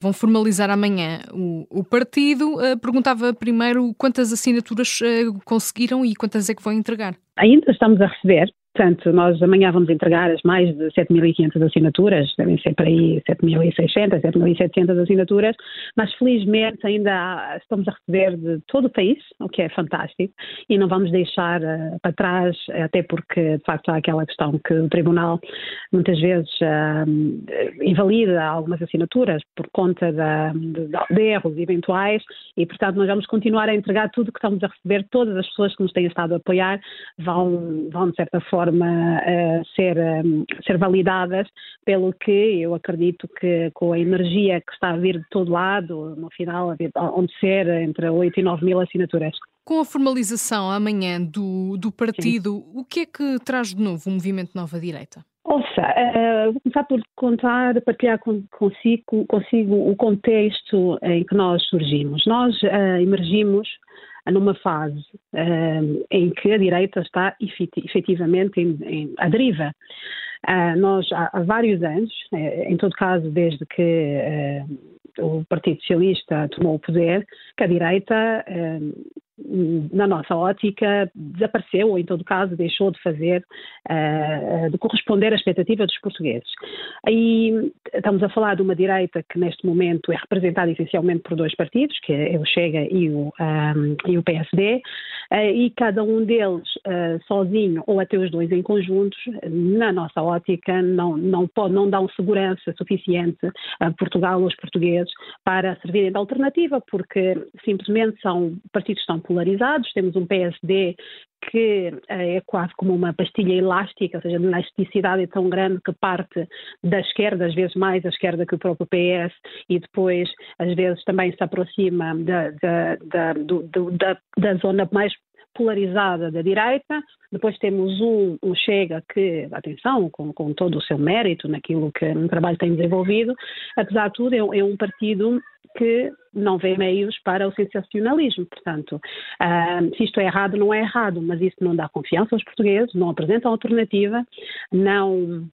Vão formalizar amanhã o, o partido. Uh, perguntava primeiro quantas assinaturas uh, conseguiram e quantas é que vão entregar. Ainda estamos a receber, Portanto, nós amanhã vamos entregar as mais de 7.500 assinaturas, devem ser para aí 7.600, 7.700 assinaturas, mas felizmente ainda estamos a receber de todo o país, o que é fantástico, e não vamos deixar uh, para trás, até porque de facto há aquela questão que o Tribunal muitas vezes uh, invalida algumas assinaturas por conta de, de, de erros eventuais, e portanto nós vamos continuar a entregar tudo que estamos a receber, todas as pessoas que nos têm estado a apoiar vão, vão de certa forma forma a ser, a ser validadas, pelo que eu acredito que com a energia que está a vir de todo lado, no final, onde ser entre 8 e 9 mil assinaturas. Com a formalização amanhã do, do partido, Sim. o que é que traz de novo o Movimento Nova Direita? Ouça, uh, vou começar por contar, partilhar consigo, consigo o contexto em que nós surgimos. Nós uh, emergimos numa fase uh, em que a direita está efetivamente em, em, à deriva. Uh, nós, há, há, vários anos, uh, em todo caso, desde que o Partido Socialista tomou o poder, que a direita na nossa ótica, desapareceu, ou em todo caso deixou de fazer, uh, de corresponder à expectativa dos portugueses. Aí estamos a falar de uma direita que neste momento é representada essencialmente por dois partidos, que é o Chega e o, um, ehm, e o PSD, eh, e cada um deles sozinho ou até os dois em conjuntos, na nossa ótica, não, não, pode, não dão segurança suficiente a Portugal ou aos portugueses para servirem de alternativa, porque simplesmente são partidos estão polarizados, temos um PSD que eh, é quase como uma pastilha elástica, ou seja, a elasticidade é tão grande que parte da esquerda, às vezes mais à esquerda que o próprio PS, e depois, às vezes, também se aproxima da, da, da, do, da, da zona mais polarizada da direita, depois temos um, um Chega que, atenção, com, com, todo o seu mérito naquilo que no trabalho tem desenvolvido, apesar de tudo, é, é um partido que não vê meios para o sensacionalismo. Portanto, uh, se isto é errado, não é errado, mas isso não dá confiança aos portugueses, não apresenta alternativa, não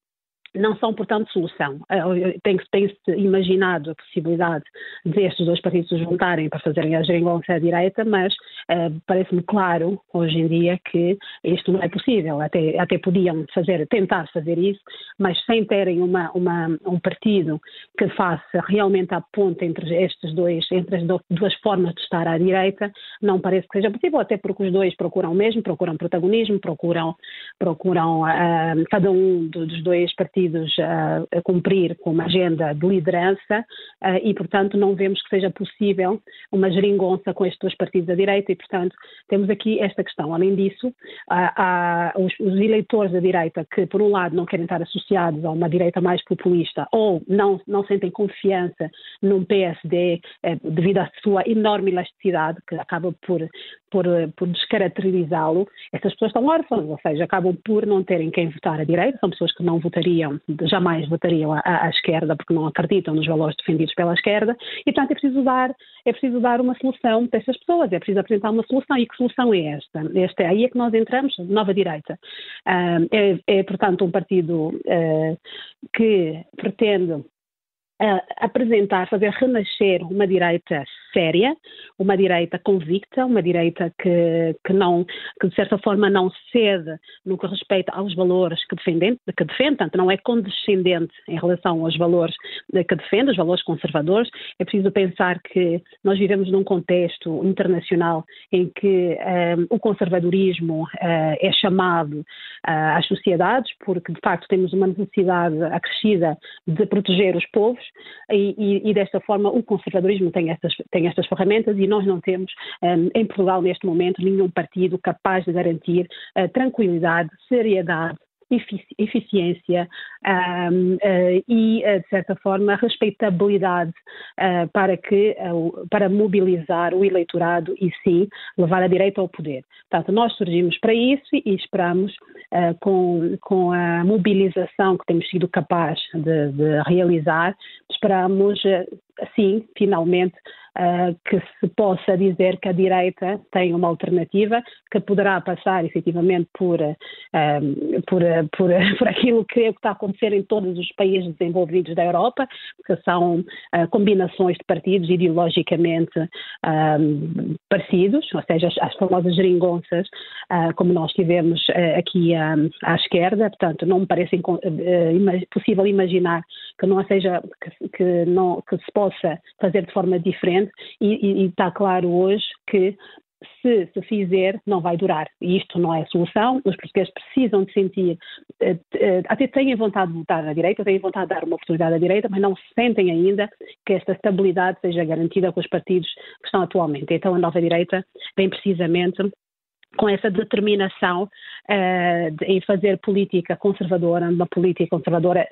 não são, portanto, solução. Eh, tem-se tem imaginado a possibilidade de estes dois partidos se juntarem para fazerem a geringonça à direita, mas uh, parece-me claro, hoje em dia, que isto não é possível. Até, até podiam fazer, tentar fazer isso, mas sem terem uma, uma, um partido que faça realmente a ponte entre estes dois, entre as duas formas de estar à direita, não parece que seja possível, até porque os dois procuram o mesmo, procuram protagonismo, procuram, procuram uh, cada um dos dois partidos a, a cumprir com uma agenda de liderança e, portanto, não vemos que seja possível uma geringonça com estes dois partidos da direita e, portanto, temos aqui esta questão. Além disso, há os, os, eleitores da direita que, por um lado, não querem estar associados a uma direita mais populista ou não, não sentem confiança num PSD eh, devido à sua enorme elasticidade, que acaba por, por, por descaracterizá-lo, essas pessoas estão órfãs, ou seja, acabam por não terem quem votar à direita, são pessoas que não votariam jamais votariam à, à, esquerda porque não acreditam nos valores defendidos pela esquerda e, portanto, é preciso dar, é preciso dar uma solução para essas pessoas, é preciso apresentar uma solução. E que solução é esta? Esta é aí é que nós entramos, nova direita. Uh, é, é, portanto, um partido uh, que pretende apresentar, fazer renascer uma direita séria, uma direita convicta, uma direita que, que, não, que de certa forma não cede no que respeita aos valores que defende, que defende, portanto não é condescendente em relação aos valores que defende, os valores conservadores. É preciso pensar que nós vivemos num contexto internacional em que eh, o conservadorismo uh, é chamado uh, às sociedades, porque de facto temos uma necessidade acrescida de proteger os povos e, e, e desta forma o conservadorismo tem estas, tem estas ferramentas e nós não temos um, em Portugal neste momento nenhum partido capaz de garantir uh, tranquilidade, seriedade eficiência um, uh, e, uh, de certa forma, respeitabilidade uh, para, que, para mobilizar o eleitorado e, sim, levar a direita ao poder. Portanto, nós surgimos para isso e esperamos, com, com a mobilização que temos sido capazes de, de realizar, esperamos, assim, finalmente, uh, que se possa dizer que a direita tem uma alternativa que poderá passar efetivamente por, uh, por, por, por aquilo que, é que está a acontecer em todos os países desenvolvidos da Europa, que são uh, combinações de partidos ideologicamente parecidos, ou seja, as, as famosas geringonças, como nós tivemos aqui à esquerda, portanto, não me parece possível imaginar que não seja que, que, não, que se possa fazer de forma diferente e, e, está claro hoje que se se fizer, não vai durar. E isto não é solução. Os portugueses precisam de sentir, eh, eh, até têm vontade de votar na direita, têm vontade de dar uma oportunidade à direita, mas não sentem ainda que esta estabilidade seja garantida com os partidos que estão atualmente. Então a nova direita vem precisamente com essa determinação uh, de, em fazer política conservadora, uma política conservadora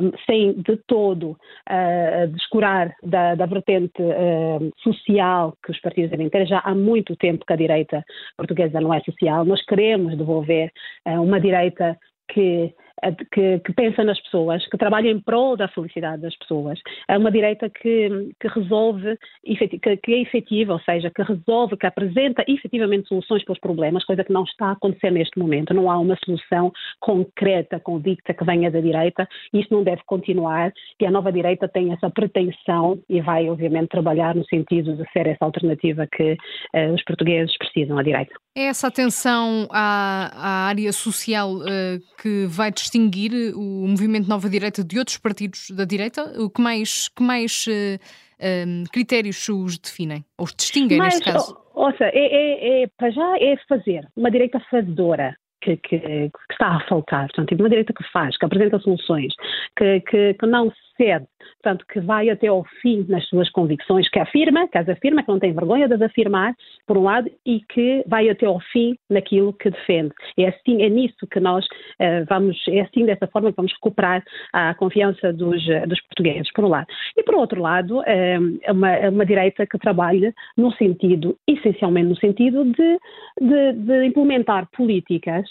um, sem de todo uh, descurar da, da vertente uh, social que os partidos devem ter. Já há muito tempo que a direita portuguesa não é social. Nós queremos devolver uma direita que que, que, pensa nas pessoas, que trabalha em prol da felicidade das pessoas. É uma direita que, que resolve, que, é efetiva, ou seja, que resolve, que apresenta efetivamente soluções para os problemas, coisa que não está a acontecer neste momento. Não há uma solução concreta, convicta que venha da direita. Isso não deve continuar e a nova direita tem essa pretensão e vai, obviamente, trabalhar no sentido de ser essa alternativa que uh, os portugueses precisam à direita. É essa atenção à, à área social uh, que vai distinguir o movimento Nova Direita de outros partidos da direita? O que mais, que mais uh, eh, um, critérios os definem? Ou os distinguem Mas, neste caso? Ouça, é, é, é, para já é fazer, uma direita fazedora. Que, que, que, está a faltar. Portanto, tipo, uma direita que faz, que apresenta soluções, que, que, que não cede, portanto, que vai até ao fim nas suas convicções, que afirma, que as afirma, que não tem vergonha de as afirmar, por um lado, e que vai até ao fim naquilo que defende. É assim, é nisso que nós uh, vamos, é assim dessa forma que vamos recuperar a confiança dos, dos portugueses, por um lado. E por outro lado, uh, uma, uma direita que trabalha no sentido, essencialmente no sentido de, de, de implementar políticas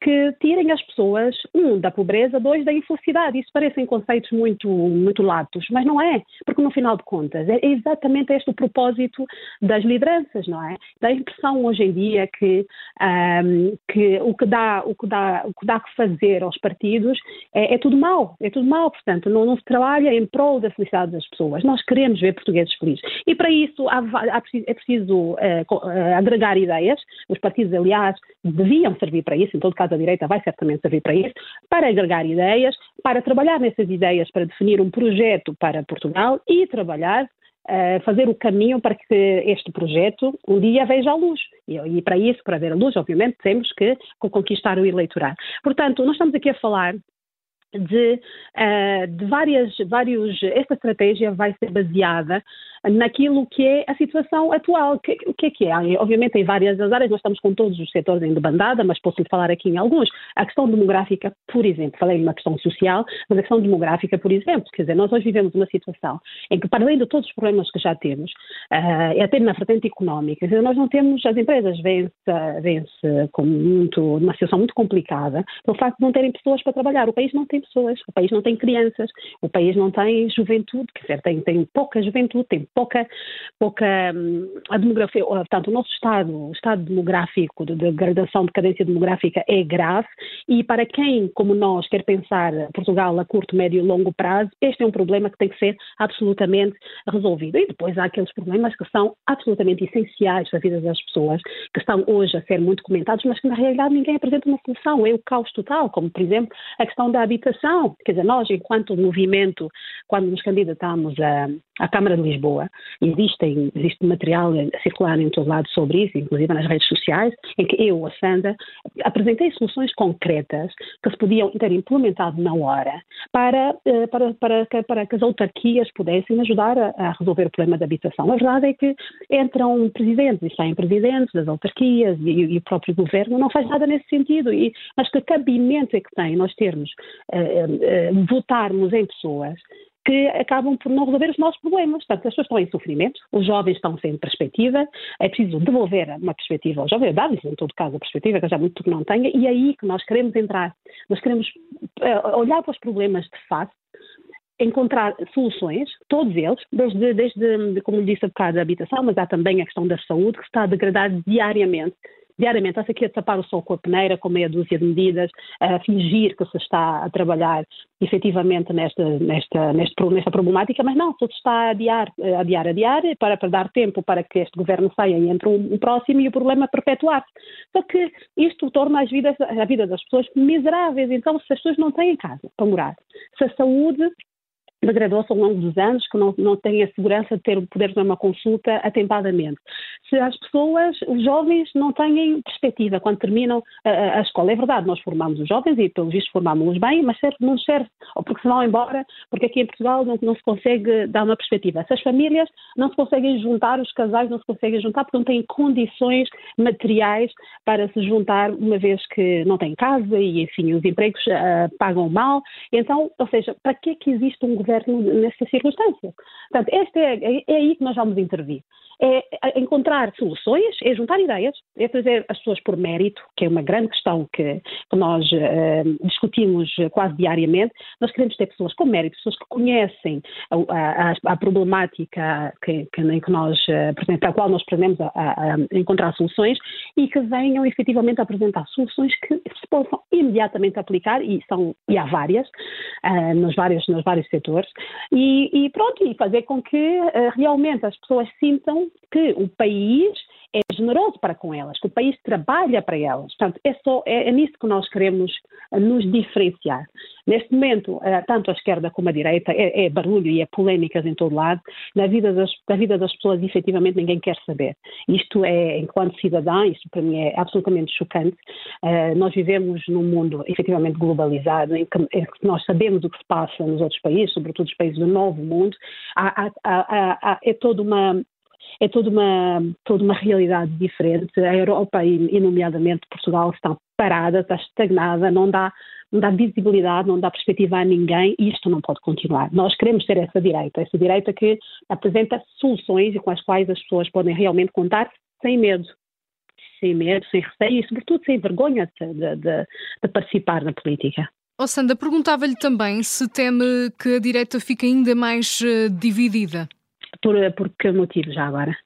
que tirem as pessoas, um, da pobreza, dois, da infelicidade. Isso parecem conceitos muito, muito latos, mas não é, porque no final de contas é exatamente este o propósito das lideranças, não é? Dá a impressão hoje em dia que, um, que, o, que dá, o, que dá, o que dá que fazer aos partidos é, é tudo mau, é tudo mau, portanto, não, não, se trabalha em prol da felicidade das pessoas. Nós queremos ver portugueses felizes. E para isso há, há, é preciso uh, uh, agregar ideias, os partidos, aliás, deviam servir para isso, em todo caso da direita vai certamente servir para isso, para agregar ideias, para trabalhar nessas ideias, para definir um projeto para Portugal e trabalhar Uh, fazer o caminho para que este projeto um dia veja a luz. E, e, para isso, para ver a luz, obviamente, temos que conquistar o eleitorado. Portanto, nós estamos aqui a falar de, uh, de várias, vários. Esta estratégia vai ser baseada naquilo que é a situação atual. O que, que, é que é? Obviamente, em várias áreas, nós estamos com todos os setores em debandada, mas posso falar aqui em alguns. A questão demográfica, por exemplo, falei uma questão social, mas a questão demográfica, por exemplo, quer dizer, nós hoje vivemos uma situação em que, para além de todos os problemas que já temos, uh, até na vertente económica, dizer, nós não temos, as empresas vêm-se vêm com muito, uma situação muito complicada pelo facto de não terem pessoas para trabalhar. O país não tem pessoas, o país não tem crianças, o país não tem juventude, quer dizer, tem, tem pouca juventude, tem pouca, pouca hum, a demografia, portanto, o nosso estado, o estado demográfico, de degradação, decadência demográfica é grave e para quem, como nós, quer pensar Portugal a curto, médio e longo prazo, este é um problema que tem que ser absolutamente resolvido. E depois há aqueles problemas que são absolutamente essenciais para a vida das pessoas, que estão hoje a ser muito comentados, mas que na realidade ninguém apresenta uma solução. É o caos total, como por exemplo a questão da habitação. Quer dizer, nós, enquanto movimento, quando nos candidatamos à, à Câmara de Lisboa. Existem, existe material a circular em todo lado sobre isso, inclusive nas redes sociais, em que eu, a Sandra, apresentei soluções concretas que se podiam ter implementado na hora para, eh, para, para, que, para que as autarquias pudessem ajudar a, a, resolver o problema da habitação. A verdade é que entram presidentes e saem presidentes das autarquias e, e o próprio governo não faz nada nesse sentido. E, mas que cabimento é que tem nós termos, uh, uh, votarmos em pessoas que acabam por não resolver os nossos problemas. Portanto, as pessoas estão em sofrimento, os jovens estão sem perspectiva, é preciso devolver uma perspectiva aos jovens, dar-lhes, em todo caso, a perspectiva, que já muito que não tenha, e é aí que nós queremos entrar. Nós queremos uh, olhar para os problemas de face encontrar soluções, todos eles, desde, desde como lhe disse a bocado, a habitação, mas há também a questão da saúde, que está a degradar diariamente diariamente. Está-se aqui a tapar o sol com a peneira, com meia dúzia de medidas, a fingir que se está a trabalhar efetivamente nesta, nesta, nesta, nesta problemática, mas não, tudo está a adiar, a adiar, a adiar, para, para dar tempo para que este governo saia e entre um, um próximo e o problema perpetuar-se. Só que isto torna as vidas, a vida das pessoas miseráveis. Então, se as pessoas não têm casa para morar, se a saúde degradou-se ao longo dos anos, que não, não têm a segurança de ter, poder ter uma consulta atempadamente. Se as pessoas, os jovens, não têm perspectiva quando terminam a, a escola. É verdade, nós formamos os jovens e, pelo visto, formamos-los bem, mas serve, não serve, ou porque se vão embora, porque aqui em Portugal não, não se consegue dar uma perspectiva. Se as famílias não se conseguem juntar, os casais não se conseguem juntar porque não têm condições materiais para se juntar, uma vez que não têm casa e, enfim, os empregos uh, pagam mal. Então, ou seja, para que é que existe um governo governo nessa circunstância. Portanto, este é, é, é aí que nós vamos intervir é encontrar soluções, é juntar ideias, é trazer as pessoas por mérito, que é uma grande questão que, que nós uh, discutimos quase diariamente. Nós queremos ter pessoas com mérito, pessoas que conhecem a, a, a problemática que, que, que nós, uh, para a qual nós pretendemos a, a, encontrar soluções e que venham efetivamente apresentar soluções que se possam imediatamente aplicar, e, são, e há várias, uh, nos, vários, nos vários setores, e, e pronto, e fazer com que realmente as pessoas sintam que o país é generoso para com elas, que o país trabalha para elas. Portanto, é, só, é, é nisso que nós queremos eh, nos diferenciar. Neste momento, eh, tanto a esquerda como a direita, é, é barulho e é polémicas em todo lado. Na vida das, da vida das pessoas, efetivamente, ninguém quer saber. Isto é, enquanto cidadã, isto para mim é absolutamente chocante. Uh, nós vivemos num mundo efetivamente globalizado, em que, nós sabemos o que se passa nos outros países, sobretudo os países do novo mundo. Há, há, há, é toda uma é toda uma, toda uma realidade diferente. A Europa, e, nomeadamente Portugal, está parada, está estagnada, não dá, não dá visibilidade, não dá perspectiva a ninguém e isto não pode continuar. Nós queremos ter essa direita, essa direita que apresenta soluções e com as quais as pessoas podem realmente contar sem medo. Sem medo, sem receio e, sobretudo, sem vergonha de, de, de participar na política. Oh, Sandra, perguntava-lhe também se teme que a direita fique ainda mais uh, dividida. Por, por que motivo já agora?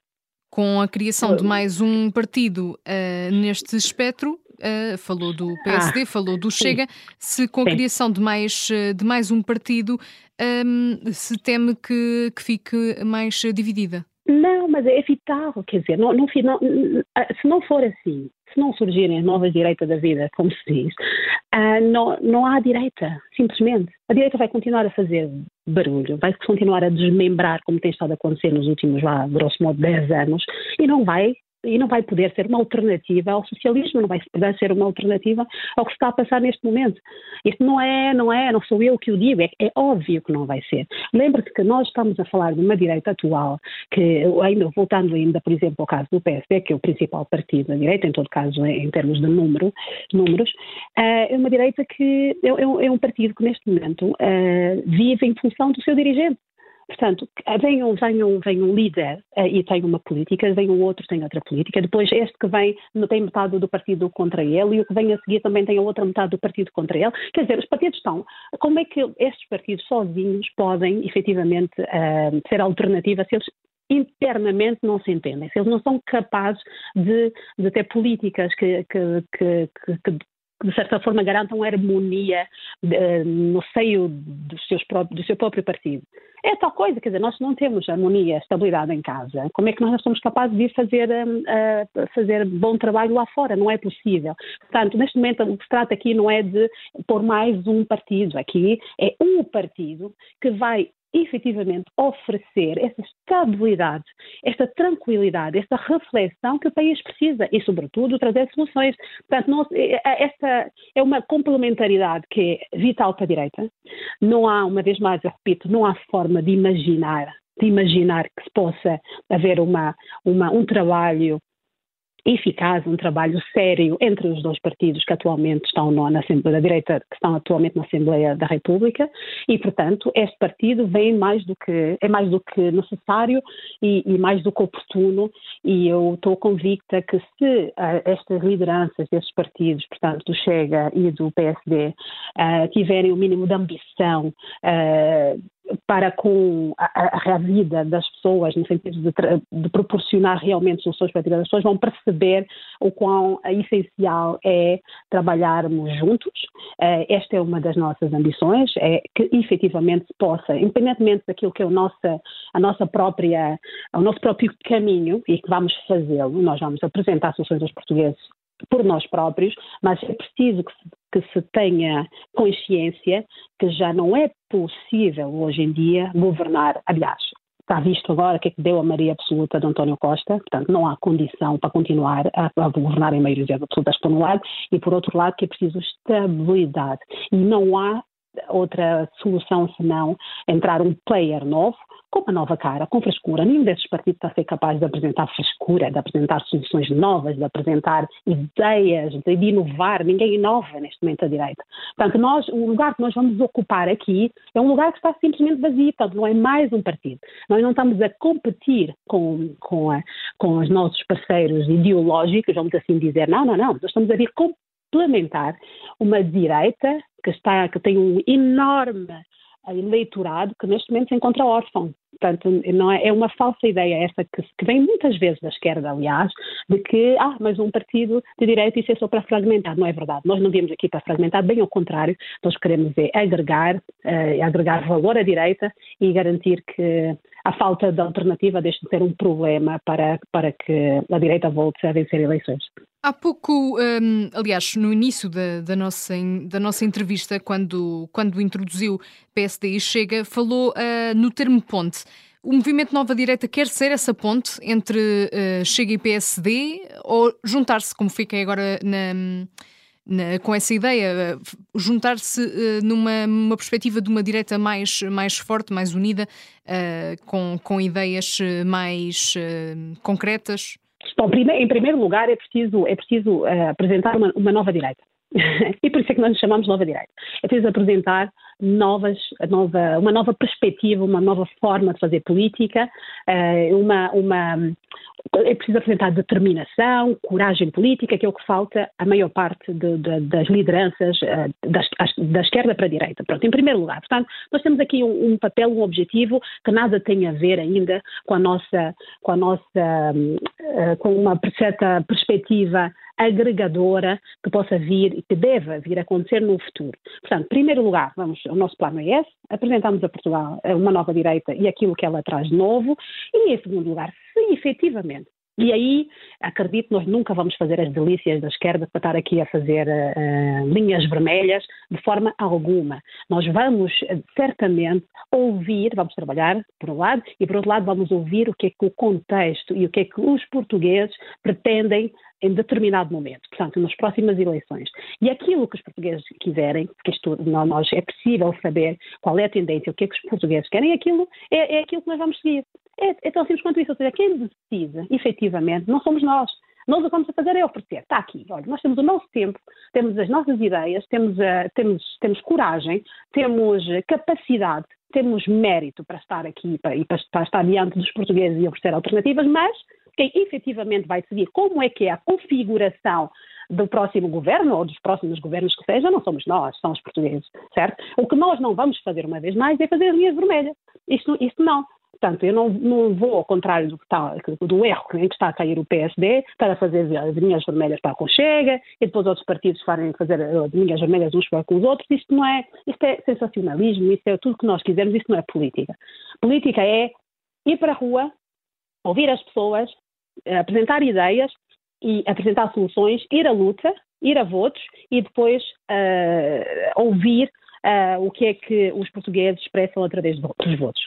Com a criação de mais um partido uh, neste espectro, uh, falou do PSD, ah, falou do Chega, sim. se com a sim. criação de mais, eh, de mais um partido um, ehm, se teme que, que fique mais dividida? Não, mas é vital, quer dizer, não, não, não, se não for assim, se não surgirem as novas direitas da vida, como se diz, uh, não, não há direita, simplesmente. A direita vai continuar a fazer barulho, vai continuar a desmembrar, como tem estado a acontecer nos últimos, lá, grosso modo, 10 anos, e não vai e não vai poder ser uma alternativa ao socialismo, não vai poder ser uma alternativa ao que está a passar neste momento. Isto não é, não é, não sou eu que o digo, é, é óbvio que não vai ser. Lembre-se que nós estamos a falar de uma direita atual, que ainda, voltando ainda, por exemplo, ao caso do PSD, que é o principal partido da direita, em todo caso em termos de número, números, eh, é uma direita que é, é, é um partido que neste momento uh, vive em função do seu dirigente. Portanto, vem um, vem um, vem um líder uh, e tem uma política, vem um outro tem outra política, depois este que vem tem metade do partido contra ele e o que vem a seguir também tem a outra metade do partido contra ele. Quer dizer, os partidos estão. Como é que estes partidos sozinhos podem efetivamente uh, ser alternativa se eles internamente não se entendem, se eles não são capazes de, de ter políticas que, que, que, que de certa forma garantam harmonia uh, no seio do, seus próprios, do seu próprio partido. É tal coisa, quer dizer, nós não temos harmonia, estabilidade em casa. Como é que nós somos capazes de ir fazer, uh, fazer bom trabalho lá fora? Não é possível. Portanto, neste momento, o que se trata aqui não é de pôr mais um partido. Aqui é um partido que vai efetivamente oferecer essa estabilidade, esta tranquilidade, esta reflexão que o país precisa e, sobretudo, trazer soluções. Portanto, não, é, é, esta é uma complementaridade que é vital para a direita. Não há, uma vez mais, eu repito, não há forma de imaginar de imaginar que se possa haver uma, uma, um trabalho eficaz, um trabalho sério entre os dois partidos que atualmente estão na Assembleia da Direita, que estão atualmente na Assembleia da República, e portanto este partido vem mais do que é mais do que necessário e, e mais do que oportuno, e eu estou convicta que se uh, estas lideranças destes partidos, portanto do Chega e do PSD, uh, tiverem o mínimo de ambição uh, para com a, a, a, vida das pessoas, no sentido de, de, proporcionar realmente soluções para a vida das pessoas, vão perceber o quão essencial é trabalharmos juntos. Uh, esta é uma das nossas ambições, é que efetivamente se possa, independentemente daquilo que é o nossa, a nossa própria, o nosso próprio caminho, e que vamos fazê-lo, nós vamos apresentar soluções aos portugueses por nós próprios, mas é preciso que se, que se, tenha consciência que já não é possível hoje em dia governar. Aliás, está visto agora o que é que deu a maioria absoluta de António Costa, portanto não há condição para continuar a, a governar em maioria absoluta por um lado, e por outro lado que é preciso estabilidade. E não há outra solução senão entrar um player novo, com uma nova cara, com frescura. Nenhum desses partidos está a ser capaz de apresentar frescura, de apresentar soluções novas, de apresentar ideias, de inovar. Ninguém inova neste momento à direita. Portanto, nós, o lugar que nós vamos ocupar aqui é um lugar que está simplesmente vazio, portanto, não é mais um partido. Nós não estamos a competir com, com, a, com os nossos parceiros ideológicos, vamos assim dizer. Não, não, não. Nós estamos a vir complementar uma direita que, está, que tem um enorme eleitorado que neste momento se encontra órfão. Portanto, não é, é uma falsa ideia essa que, que, vem muitas vezes da esquerda, aliás, de que, ah, mas um partido de direita isso é só para fragmentar. Não é verdade. Nós não viemos aqui para fragmentar, bem ao contrário, nós queremos é agregar, uh, agregar valor à direita e garantir que a falta de alternativa deixe de ser um problema para, para que a direita volte a vencer eleições. Há pouco, um, aliás, no início da, da, nossa, da nossa entrevista, quando, quando introduziu PSD e Chega, falou uh, no termo ponte. O movimento Nova Direita quer ser essa ponte entre uh, Chega e PSD ou juntar-se, como fiquei agora na, na, com essa ideia, uh, juntar-se uh, numa perspectiva de uma direita mais, mais forte, mais unida, com, com ideias mais concretas? Bom, em primeiro lugar, é preciso, é preciso apresentar uma, uma nova direita. e por isso é que nós nos chamamos Nova Direita. É preciso apresentar novas, nova, uma nova perspectiva, uma nova forma de fazer política, uh, uma, uma, é preciso apresentar determinação, coragem política, que é o que falta à maior parte de, de, das lideranças uh, das, da esquerda para a direita. Pronto, em primeiro lugar. Portanto, nós temos aqui um, um, papel, um objetivo que nada tem a ver ainda com a nossa, com a nossa, uh, com uma certa perspectiva agregadora que possa vir e que deva vir a acontecer no futuro. Portanto, em primeiro lugar, vamos, o nosso plano é esse, apresentamos a Portugal uma nova direita e aquilo que ela traz de novo, e em segundo lugar, se efetivamente e aí, acredito, nós nunca vamos fazer as delícias da esquerda para estar aqui a fazer uh, linhas vermelhas de forma alguma. Nós vamos, certamente, ouvir, vamos trabalhar, por um lado, e por outro lado, vamos ouvir o que é que o contexto e o que é que os portugueses pretendem em determinado momento, portanto, nas próximas eleições. E aquilo que os portugueses quiserem, porque isto nós é possível saber qual é a tendência, o que é que os portugueses querem, aquilo é, é aquilo que nós vamos seguir. É, é tão simples quanto isso. Ou seja, quem decide, efetivamente, não somos nós. Nós o que vamos fazer é oferecer. Está aqui, olha, nós temos o nosso tempo, temos as nossas ideias, temos, uh, temos, temos coragem, temos capacidade, temos mérito para estar aqui para, e para, para estar diante dos portugueses e oferecer alternativas, mas quem efetivamente vai decidir como é que é a configuração do próximo governo ou dos próximos governos que seja, não somos nós, são os portugueses, certo? O que nós não vamos fazer uma vez mais é fazer as linhas vermelhas. Isto, não. Portanto, eu não, não, vou, ao contrário do, do erro em que está a cair o PSD, para fazer as linhas vermelhas para a Conchega e depois outros partidos farem fazer as linhas vermelhas uns para com os outros. Isto não é, isto é sensacionalismo, isto é tudo que nós quisermos, isto não é política. Política é ir para a rua, ouvir as pessoas, eh, apresentar ideias e apresentar soluções, ir à luta, ir a votos e depois uh, ouvir uh, o que é que os portugueses expressam através dos votos.